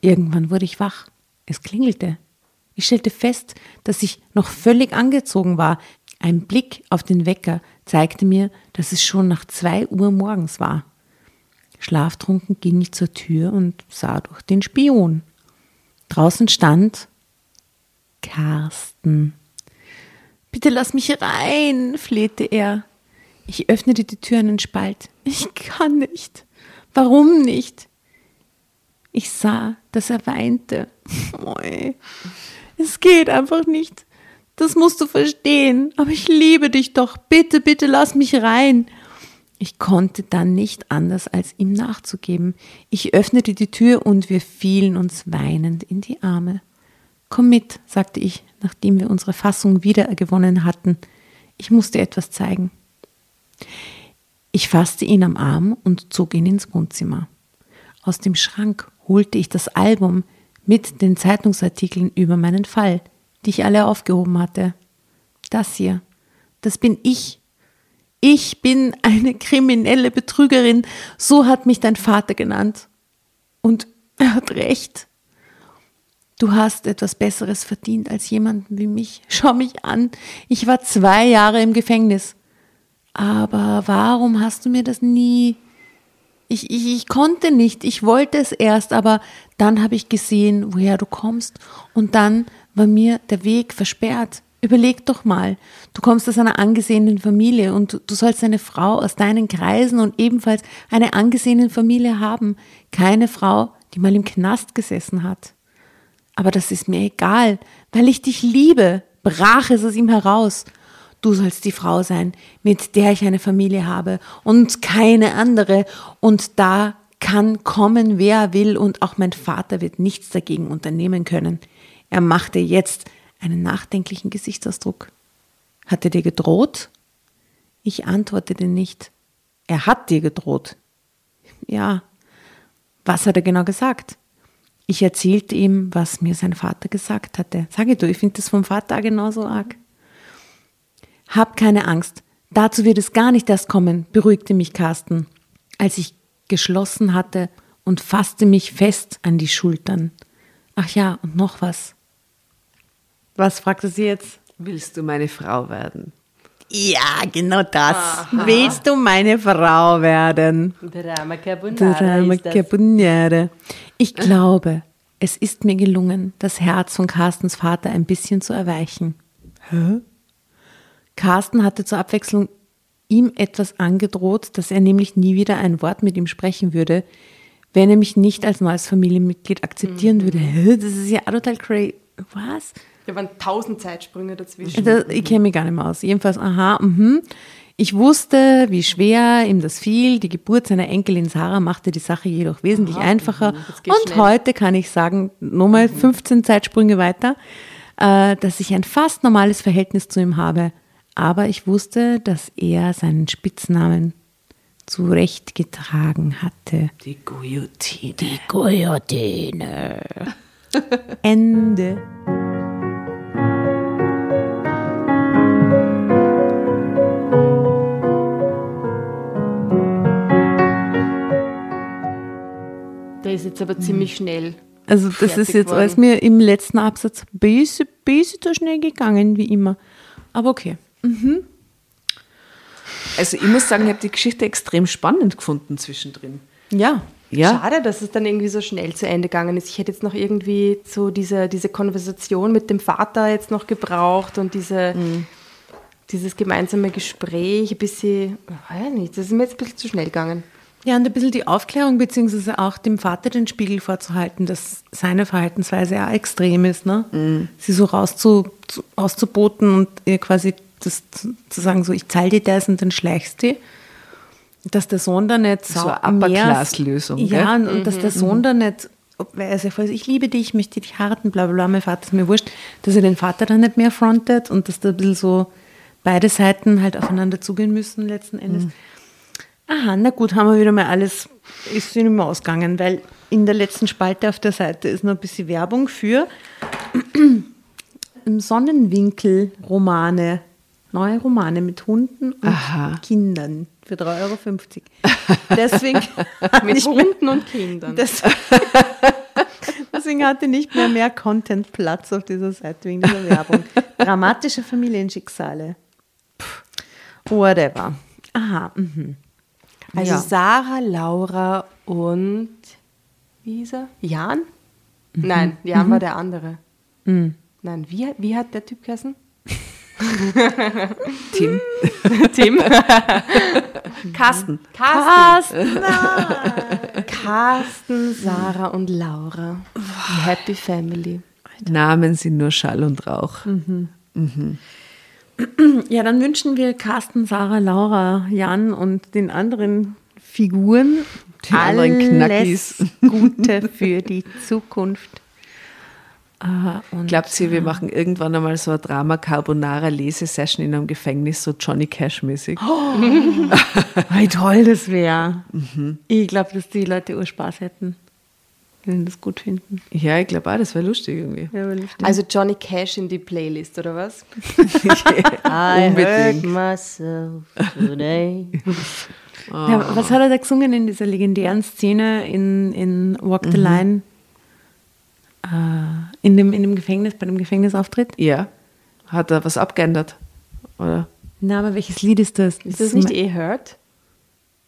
Irgendwann wurde ich wach. Es klingelte. Ich stellte fest, dass ich noch völlig angezogen war. Ein Blick auf den Wecker zeigte mir, dass es schon nach zwei Uhr morgens war. Schlaftrunken ging ich zur Tür und sah durch den Spion. Draußen stand Carsten. Bitte lass mich rein, flehte er. Ich öffnete die Tür einen Spalt. Ich kann nicht. Warum nicht? Ich sah, dass er weinte. Es geht einfach nicht. Das musst du verstehen. Aber ich liebe dich doch. Bitte, bitte lass mich rein. Ich konnte dann nicht anders, als ihm nachzugeben. Ich öffnete die Tür und wir fielen uns weinend in die Arme. Komm mit, sagte ich, nachdem wir unsere Fassung wiedergewonnen hatten. Ich musste etwas zeigen. Ich fasste ihn am Arm und zog ihn ins Wohnzimmer. Aus dem Schrank holte ich das Album mit den Zeitungsartikeln über meinen Fall, die ich alle aufgehoben hatte. Das hier, das bin ich. Ich bin eine kriminelle Betrügerin, so hat mich dein Vater genannt. Und er hat recht. Du hast etwas Besseres verdient als jemanden wie mich. Schau mich an. Ich war zwei Jahre im Gefängnis. Aber warum hast du mir das nie? Ich, ich, ich konnte nicht. Ich wollte es erst, aber dann habe ich gesehen, woher du kommst. Und dann war mir der Weg versperrt. Überleg doch mal, du kommst aus einer angesehenen Familie und du sollst eine Frau aus deinen Kreisen und ebenfalls eine angesehene Familie haben. Keine Frau, die mal im Knast gesessen hat. Aber das ist mir egal, weil ich dich liebe, brach es aus ihm heraus. Du sollst die Frau sein, mit der ich eine Familie habe und keine andere. Und da kann kommen, wer will, und auch mein Vater wird nichts dagegen unternehmen können. Er machte jetzt einen nachdenklichen Gesichtsausdruck. Hat er dir gedroht? Ich antwortete nicht. Er hat dir gedroht. Ja. Was hat er genau gesagt? Ich erzählte ihm, was mir sein Vater gesagt hatte. Sage du, ich finde das vom Vater genauso arg. Hab keine Angst. Dazu wird es gar nicht erst kommen, beruhigte mich Carsten, als ich geschlossen hatte und fasste mich fest an die Schultern. Ach ja, und noch was. Was fragte sie jetzt? Willst du meine Frau werden? Ja, genau das. Aha. Willst du meine Frau werden? Drama Carbonara. Drama Carbonara. Ich glaube, es ist mir gelungen, das Herz von Carstens Vater ein bisschen zu erweichen. Hä? Carsten hatte zur Abwechslung ihm etwas angedroht, dass er nämlich nie wieder ein Wort mit ihm sprechen würde, wenn er mich nicht als neues Familienmitglied akzeptieren mhm. würde. Das ist ja total crazy. Was? Da waren tausend Zeitsprünge dazwischen. Das, ich kenne mich gar nicht mehr aus. Jedenfalls, aha, mhm. Ich wusste, wie schwer ihm das fiel. Die Geburt seiner Enkelin Sarah machte die Sache jedoch wesentlich aha, einfacher. Und schnell. heute kann ich sagen, nochmal 15 mhm. Zeitsprünge weiter, äh, dass ich ein fast normales Verhältnis zu ihm habe. Aber ich wusste, dass er seinen Spitznamen zurechtgetragen hatte. Die Guillotine. Die Guillotine. Ende. ist jetzt aber ziemlich schnell. Also das ist jetzt alles mir im letzten Absatz ein bisschen, bisschen zu schnell gegangen, wie immer. Aber okay. Mhm. Also ich muss sagen, ich habe die Geschichte extrem spannend gefunden zwischendrin. Ja. Ja. Schade, dass es dann irgendwie so schnell zu Ende gegangen ist. Ich hätte jetzt noch irgendwie so diese, diese Konversation mit dem Vater jetzt noch gebraucht und diese, mhm. dieses gemeinsame Gespräch ein bisschen, weiß nicht, das ist mir jetzt ein bisschen zu schnell gegangen. Ja, und ein bisschen die Aufklärung, beziehungsweise auch dem Vater den Spiegel vorzuhalten, dass seine Verhaltensweise ja extrem ist, ne? Mhm. Sie so rauszu, auszuboten und ihr quasi das zu sagen, so ich zahle dir das und dann schleichst du. Dass der Sohn da nicht so eine Upper-Class-Lösung. Ja, und, und dass der mhm, Sohn mhm. da nicht, weil er sagt, ich liebe dich, ich möchte dich heiraten, bla bla bla, mein Vater ist mir wurscht, dass er den Vater dann nicht mehr frontet und dass da ein bisschen so beide Seiten halt aufeinander zugehen müssen letzten Endes. Mhm. Aha, na gut, haben wir wieder mal alles, ist nicht mehr ausgegangen, weil in der letzten Spalte auf der Seite ist noch ein bisschen Werbung für Sonnenwinkel-Romane. Neue Romane mit Hunden und Aha. Kindern für 3,50 Euro. Deswegen, Mit Hunden und Kindern. deswegen hatte nicht mehr mehr Content Platz auf dieser Seite wegen dieser Werbung. Dramatische Familienschicksale. Pff, Whatever. Aha. Mhm. Also Ja. Sarah, Laura und wie hieß er? Jan? Nein, Jan war der andere. Nein, wie, wie hat der Typ geheißen? Tim. Tim. Carsten. Carsten. Carsten, Sarah und Laura. Die Happy Family. Namen sind nur Schall und Rauch. Ja, dann wünschen wir Carsten, Sarah, Laura, Jan und den anderen Figuren Die anderen alles Knackis. Gute für die Zukunft. Äh, und Glaubt ihr, wir machen irgendwann einmal so eine Drama Carbonara Lesesession in einem Gefängnis, so Johnny Cash mäßig? wie toll das wäre. Ich glaube, dass die Leute Urspaß hätten, wenn sie das gut finden. Ja, ich glaube auch, das wäre lustig irgendwie. Ja, weil ich- Also Johnny Cash in die Playlist, oder was? Unbedingt. myself today. Ja, was hat er da gesungen in dieser legendären Szene in, in Walk the Line? Äh, in, dem, in dem Gefängnis, bei dem Gefängnisauftritt? Ja. Hat er was abgeändert? Oder? Na, aber welches Lied ist das? Ist das nicht eh Hurt?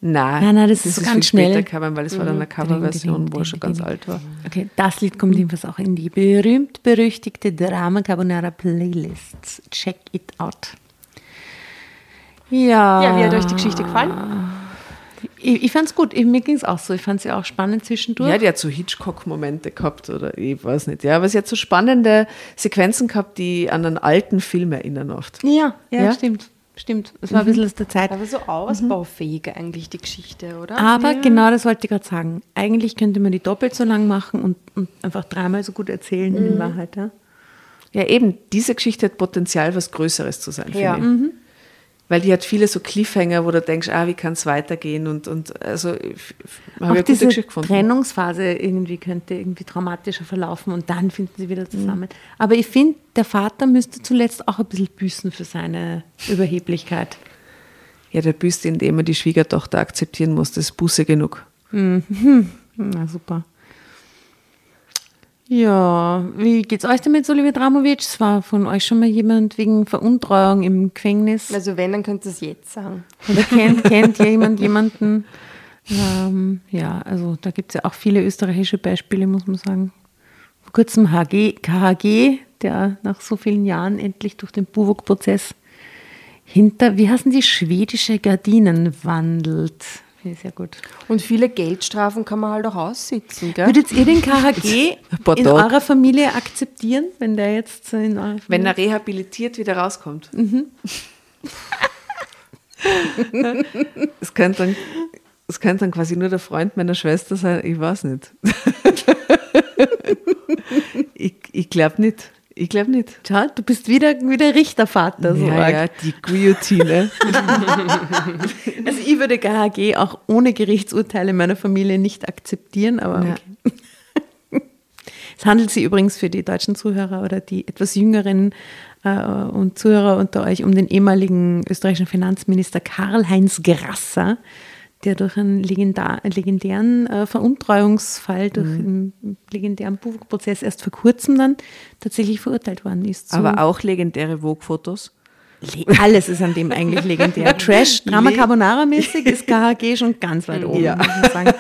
Nein, Nein, nein, das ist so ganz viel später schnell. gekommen, weil es war dann eine Coverversion, wo er schon ganz alt war. Okay, das Lied kommt jedenfalls auch in die berühmt-berüchtigte Drama Carbonara Playlist. Check it out. Ja. Ja, wie hat euch die Geschichte gefallen? Ich, ich fand es gut. Ich, mir ging es auch so. Ich fand sie auch spannend zwischendurch. Ja, die hat so Hitchcock-Momente gehabt oder ich weiß nicht. Ja, aber sie hat so spannende Sequenzen gehabt, die an einen alten Film erinnern oft. ja, ja, Ja? stimmt. Stimmt. Es war ein bisschen aus der Zeit. Aber so ausbaufähig eigentlich die Geschichte, oder? Aber genau das wollte ich gerade sagen. Eigentlich könnte man die doppelt so lang machen und, und einfach dreimal so gut erzählen in Wahrheit. Ja? Ja, eben, diese Geschichte hat Potenzial, was Größeres zu sein, Ja. finde ich. Weil die hat viele so Cliffhanger, wo du denkst, ah, wie kann es weitergehen? Und, und also habe ich eine gute diese Geschichte gefunden. Trennungsphase irgendwie könnte irgendwie traumatischer verlaufen und dann finden sie wieder zusammen. Aber ich finde, der Vater müsste zuletzt auch ein bisschen büßen für seine Überheblichkeit. Ja, der büßt, indem er die Schwiegertochter akzeptieren muss. Das ist Buße genug. Na super. Ja, wie geht's euch damit, Oliver Dramovic? Es war von euch schon mal jemand wegen Veruntreuung im Gefängnis. Also wenn, dann könnt ihr es jetzt sagen. Oder kennt, kennt jemand jemanden? Ähm, ja, also da gibt es ja auch viele österreichische Beispiele, muss man sagen. Vor kurzem HG, KHG, der nach so vielen Jahren endlich durch den Buwok-Prozess hinter, wie heißen die, schwedische Gardinen wandelt. Ich sehr gut. Und viele Geldstrafen kann man halt auch aussitzen, gell? Würdet ihr den KHG in eurer Familie akzeptieren, wenn der jetzt in eurer Wenn Familie er rehabilitiert wieder rauskommt. Es könnte dann, es könnte dann quasi nur der Freund meiner Schwester sein. Ich weiß nicht. ich ich glaube nicht. Ich glaube nicht. Schau, du bist wieder, wieder Richtervater. So ja, ja, die Guillotine. Also ich würde KHG auch ohne Gerichtsurteile meiner Familie nicht akzeptieren, aber Ja. okay. Es handelt sich übrigens für die deutschen Zuhörer oder die etwas jüngeren äh, und Zuhörer unter euch um den ehemaligen österreichischen Finanzminister Karl-Heinz Grasser, der durch einen legendar, legendären äh, Veruntreuungsfall, durch einen legendären Buwok-Prozess erst vor kurzem dann tatsächlich verurteilt worden ist. Aber auch legendäre Vogue-Fotos. Le- Alles ist an dem eigentlich legendär. Trash, Drama Carbonara-mäßig ist KHG schon ganz weit oben, Ja. muss man sagen.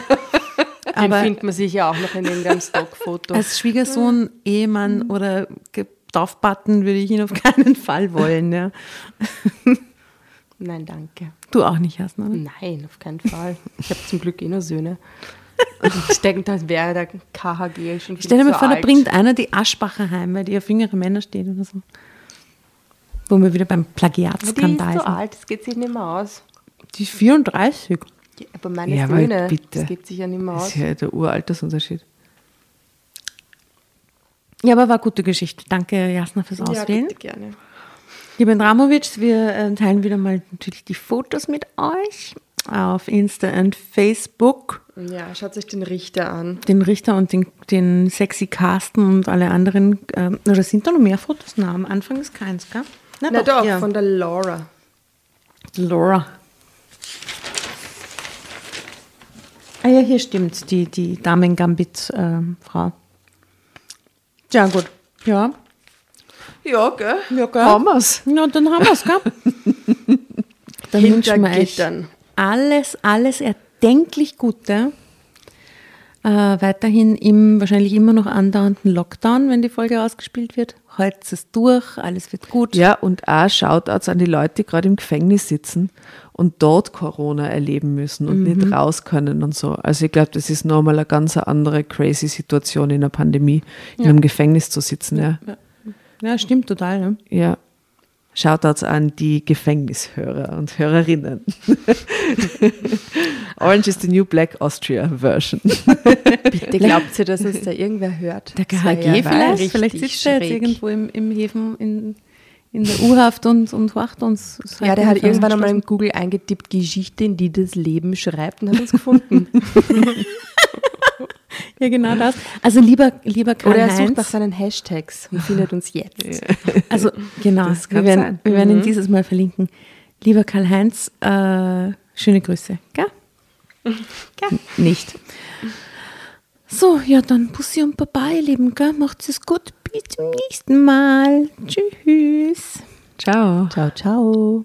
Den Aber findet man sicher auch noch in irgendeinem Stockfoto. als Schwiegersohn, Ehemann oder Taufbutton würde ich ihn auf keinen Fall wollen. Ja. Nein, danke. Du auch nicht, Jasna. oder? Nein, auf keinen Fall. Ich habe zum Glück eh nur Söhne. Ich denke, das wäre der KHG schon viel Stell dir mal vor, da alt. bringt einer die Aschbacher heim, weil die auf jüngere Männer steht oder so. Wo wir wieder beim Die ist Plagiatskandal so sind. alt, das geht sich nicht mehr aus. Die ist 34. Ja, aber meine Ja, Söhne, bitte. das geht sich ja nicht mehr Das aus. ist ja der Uraltersunterschied. Ja, aber war eine gute Geschichte. Danke, Jasna, fürs Auswählen. bitte gerne. Lieber Dramovic, wir äh, teilen wieder mal natürlich die Fotos mit euch. auf Insta und Facebook. Ja, schaut euch den Richter an. Den Richter und den, den sexy Carsten und alle anderen. Ähm, oder sind da noch mehr Fotos? Na, am Anfang ist keins, gell? Na, doch, ja. von der Laura. Laura. Ah ja, hier stimmt, die, die Damen-Gambit-Frau. ja, gut. Ja. Ja, gell? Ja, gell? Haben wir's. Ja, dann haben wir's, gell? dann wünschen wir euch alles, alles erdenklich Gute. Äh, weiterhin im wahrscheinlich immer noch andauernden Lockdown, wenn die Folge ausgespielt wird. Haltet es durch, alles wird gut. Ja, und auch Shoutouts an die Leute, die gerade im Gefängnis sitzen und dort Corona erleben müssen und nicht raus können und so. Also ich glaube, das ist nochmal eine ganz andere crazy Situation in der Pandemie, in einem Gefängnis zu sitzen. Ja. Ja, stimmt total. Ne? ja. Shoutouts an die Gefängnishörer und Hörerinnen. Orange is the New Black Austria Version. Bitte glaubt ihr, dass uns da irgendwer hört? Der KHG ja vielleicht, vielleicht sitzt er jetzt irgendwo im, im Häfen in, in der U-Haft und, und horcht uns. Ja, der hat irgendwann einmal in Google eingetippt, Geschichten, die das Leben schreibt und hat uns gefunden. Ja, genau das. Also lieber, lieber Oder er sucht Karl-Heinz. nach seinen Hashtags und findet uns jetzt. Also genau, Das wir werden, sein. wir werden ihn dieses Mal verlinken. Lieber Karl-Heinz, äh, schöne Grüße. Gell? Gell? Nicht. So, ja, dann Bussi und Baba, ihr Lieben. Gell? Macht's es gut. Bis zum nächsten Mal. Tschüss. Ciao. Ciao, ciao.